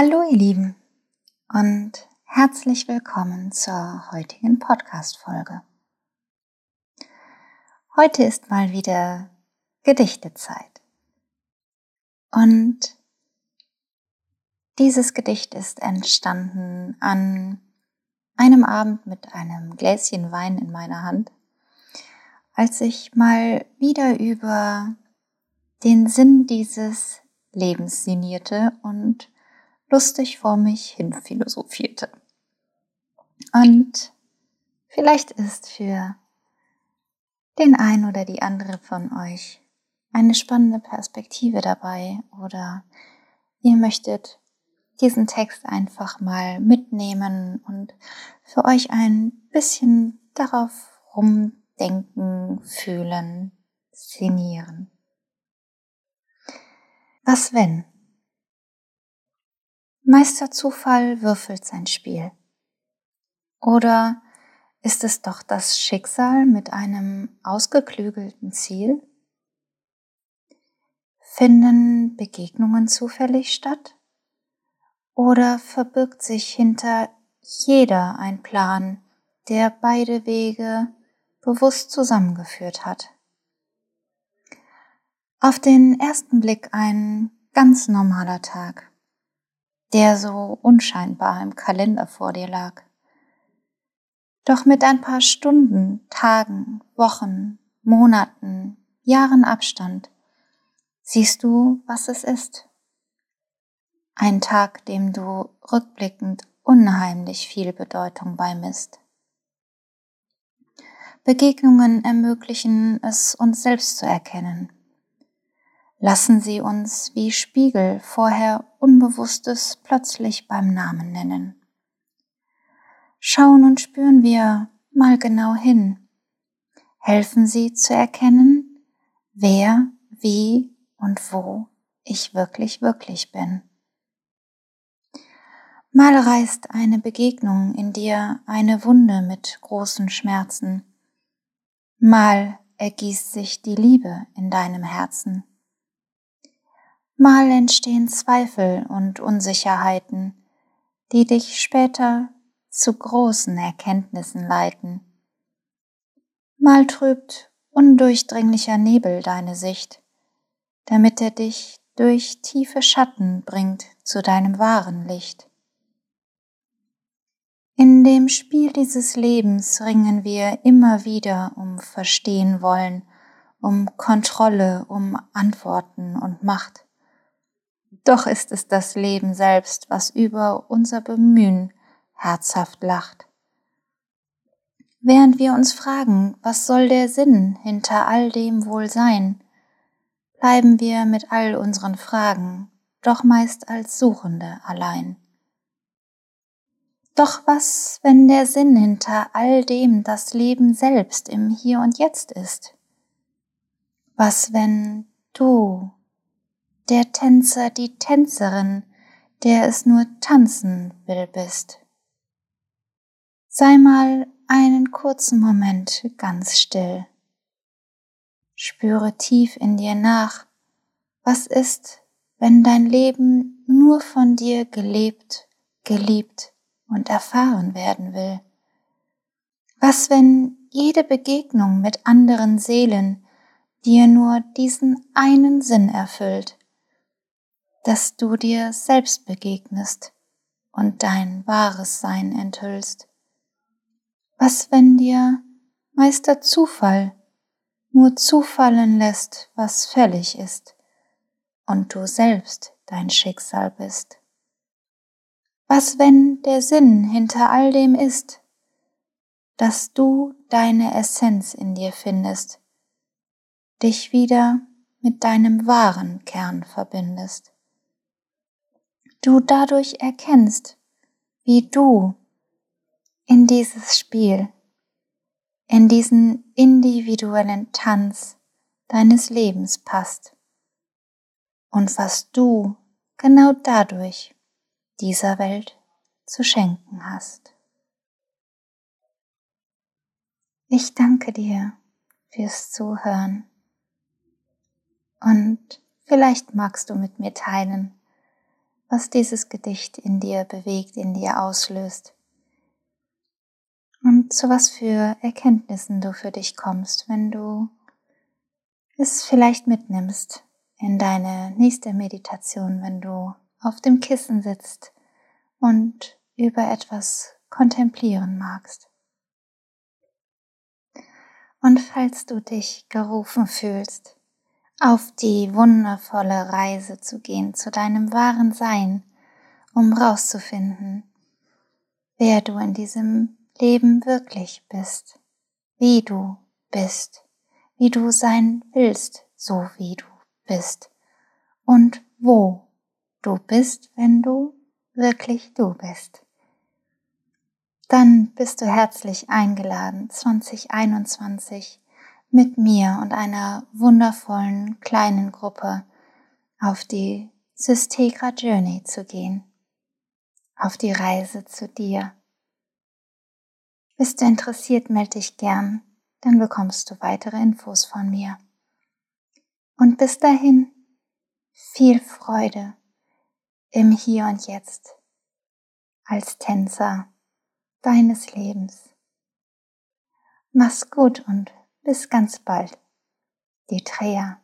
Hallo ihr Lieben und herzlich willkommen zur heutigen Podcast-Folge. Heute ist mal wieder Gedichtezeit. Und dieses Gedicht ist entstanden an einem Abend mit einem Gläschen Wein in meiner Hand, als ich mal wieder über den Sinn dieses Lebens sinnierte und lustig vor mich hin philosophierte. Und vielleicht ist für den einen oder die andere von euch eine spannende Perspektive dabei oder ihr möchtet diesen Text einfach mal mitnehmen und für euch ein bisschen darauf rumdenken, fühlen, sinnieren. Was wenn? Meister Zufall würfelt sein Spiel. Oder ist es doch das Schicksal mit einem ausgeklügelten Ziel? Finden Begegnungen zufällig statt? Oder verbirgt sich hinter jeder ein Plan, der beide Wege bewusst zusammengeführt hat? Auf den ersten Blick ein ganz normaler Tag der so unscheinbar im Kalender vor dir lag. Doch mit ein paar Stunden, Tagen, Wochen, Monaten, Jahren Abstand siehst du, was es ist. Ein Tag, dem du rückblickend unheimlich viel Bedeutung beimisst. Begegnungen ermöglichen es uns selbst zu erkennen, lassen sie uns wie Spiegel vorher Unbewusstes plötzlich beim Namen nennen. Schauen und spüren wir mal genau hin, helfen sie zu erkennen, wer, wie und wo ich wirklich, wirklich bin. Mal reißt eine Begegnung in dir eine Wunde mit großen Schmerzen, mal ergießt sich die Liebe in deinem Herzen. Mal entstehen Zweifel und Unsicherheiten, die dich später zu großen Erkenntnissen leiten. Mal trübt undurchdringlicher Nebel deine Sicht, damit er dich durch tiefe Schatten bringt zu deinem wahren Licht. In dem Spiel dieses Lebens ringen wir immer wieder um Verstehen wollen, um Kontrolle, um Antworten und Macht. Doch ist es das Leben selbst, was über unser Bemühen herzhaft lacht. Während wir uns fragen, was soll der Sinn hinter all dem wohl sein, bleiben wir mit all unseren Fragen doch meist als Suchende allein. Doch was, wenn der Sinn hinter all dem das Leben selbst im Hier und Jetzt ist? Was, wenn du der Tänzer, die Tänzerin, der es nur tanzen will bist. Sei mal einen kurzen Moment ganz still. Spüre tief in dir nach, was ist, wenn dein Leben nur von dir gelebt, geliebt und erfahren werden will? Was, wenn jede Begegnung mit anderen Seelen dir nur diesen einen Sinn erfüllt? Dass du dir selbst begegnest und dein wahres Sein enthüllst. Was, wenn dir Meister Zufall nur zufallen lässt, was fällig ist, und du selbst dein Schicksal bist? Was, wenn der Sinn hinter all dem ist, dass du deine Essenz in dir findest, dich wieder mit deinem wahren Kern verbindest? Du dadurch erkennst, wie du in dieses Spiel, in diesen individuellen Tanz deines Lebens passt und was du genau dadurch dieser Welt zu schenken hast. Ich danke dir fürs Zuhören und vielleicht magst du mit mir teilen, was dieses Gedicht in dir bewegt, in dir auslöst. Und zu was für Erkenntnissen du für dich kommst, wenn du es vielleicht mitnimmst in deine nächste Meditation, wenn du auf dem Kissen sitzt und über etwas kontemplieren magst. Und falls du dich gerufen fühlst, auf die wundervolle Reise zu gehen zu deinem wahren Sein, um rauszufinden, wer du in diesem Leben wirklich bist, wie du bist, wie du sein willst, so wie du bist und wo du bist, wenn du wirklich du bist. Dann bist du herzlich eingeladen, 2021 mit mir und einer wundervollen kleinen Gruppe auf die Systegra Journey zu gehen, auf die Reise zu dir. Bist du interessiert, melde dich gern, dann bekommst du weitere Infos von mir. Und bis dahin viel Freude im Hier und Jetzt als Tänzer deines Lebens. Mach's gut und bis ganz bald. Die Trea.